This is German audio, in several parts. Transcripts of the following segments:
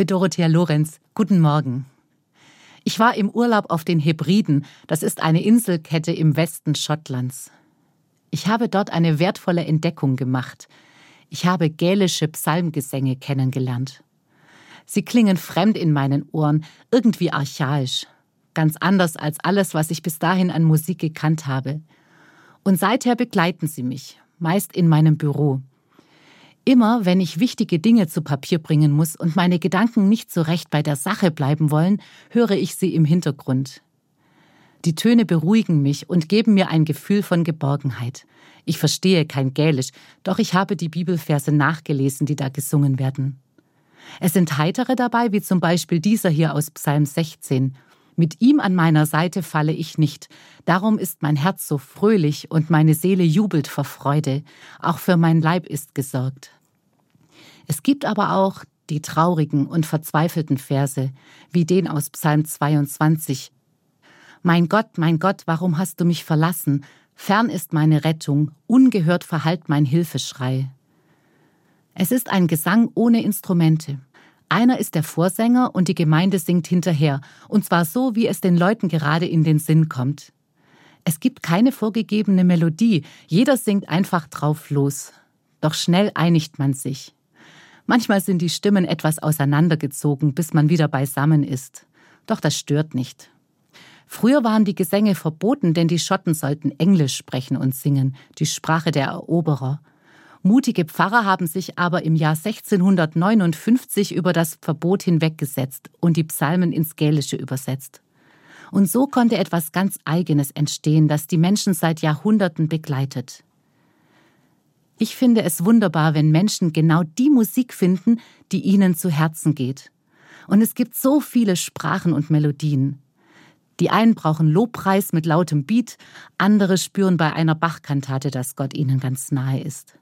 mit Dorothea Lorenz. Guten Morgen. Ich war im Urlaub auf den Hebriden. Das ist eine Inselkette im Westen Schottlands. Ich habe dort eine wertvolle Entdeckung gemacht. Ich habe gälische Psalmgesänge kennengelernt. Sie klingen fremd in meinen Ohren, irgendwie archaisch, ganz anders als alles, was ich bis dahin an Musik gekannt habe. Und seither begleiten sie mich, meist in meinem Büro. Immer wenn ich wichtige Dinge zu Papier bringen muss und meine Gedanken nicht so recht bei der Sache bleiben wollen, höre ich sie im Hintergrund. Die Töne beruhigen mich und geben mir ein Gefühl von Geborgenheit. Ich verstehe kein Gälisch, doch ich habe die Bibelverse nachgelesen, die da gesungen werden. Es sind heitere dabei, wie zum Beispiel dieser hier aus Psalm 16. Mit ihm an meiner Seite falle ich nicht. Darum ist mein Herz so fröhlich und meine Seele jubelt vor Freude. Auch für mein Leib ist gesorgt. Es gibt aber auch die traurigen und verzweifelten Verse, wie den aus Psalm 22. Mein Gott, mein Gott, warum hast du mich verlassen? Fern ist meine Rettung, ungehört verhallt mein Hilfeschrei. Es ist ein Gesang ohne Instrumente. Einer ist der Vorsänger und die Gemeinde singt hinterher, und zwar so, wie es den Leuten gerade in den Sinn kommt. Es gibt keine vorgegebene Melodie, jeder singt einfach drauf los. Doch schnell einigt man sich. Manchmal sind die Stimmen etwas auseinandergezogen, bis man wieder beisammen ist. Doch das stört nicht. Früher waren die Gesänge verboten, denn die Schotten sollten Englisch sprechen und singen, die Sprache der Eroberer. Mutige Pfarrer haben sich aber im Jahr 1659 über das Verbot hinweggesetzt und die Psalmen ins Gälische übersetzt. Und so konnte etwas ganz Eigenes entstehen, das die Menschen seit Jahrhunderten begleitet. Ich finde es wunderbar, wenn Menschen genau die Musik finden, die ihnen zu Herzen geht. Und es gibt so viele Sprachen und Melodien. Die einen brauchen Lobpreis mit lautem Beat, andere spüren bei einer Bachkantate, dass Gott ihnen ganz nahe ist.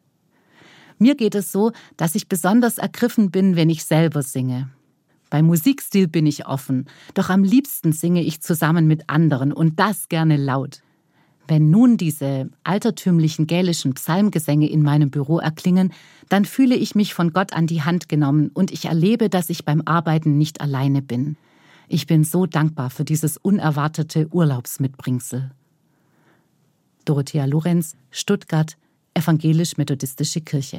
Mir geht es so, dass ich besonders ergriffen bin, wenn ich selber singe. Beim Musikstil bin ich offen, doch am liebsten singe ich zusammen mit anderen und das gerne laut. Wenn nun diese altertümlichen gälischen Psalmgesänge in meinem Büro erklingen, dann fühle ich mich von Gott an die Hand genommen und ich erlebe, dass ich beim Arbeiten nicht alleine bin. Ich bin so dankbar für dieses unerwartete Urlaubsmitbringsel. Dorothea Lorenz, Stuttgart, Evangelisch-Methodistische Kirche.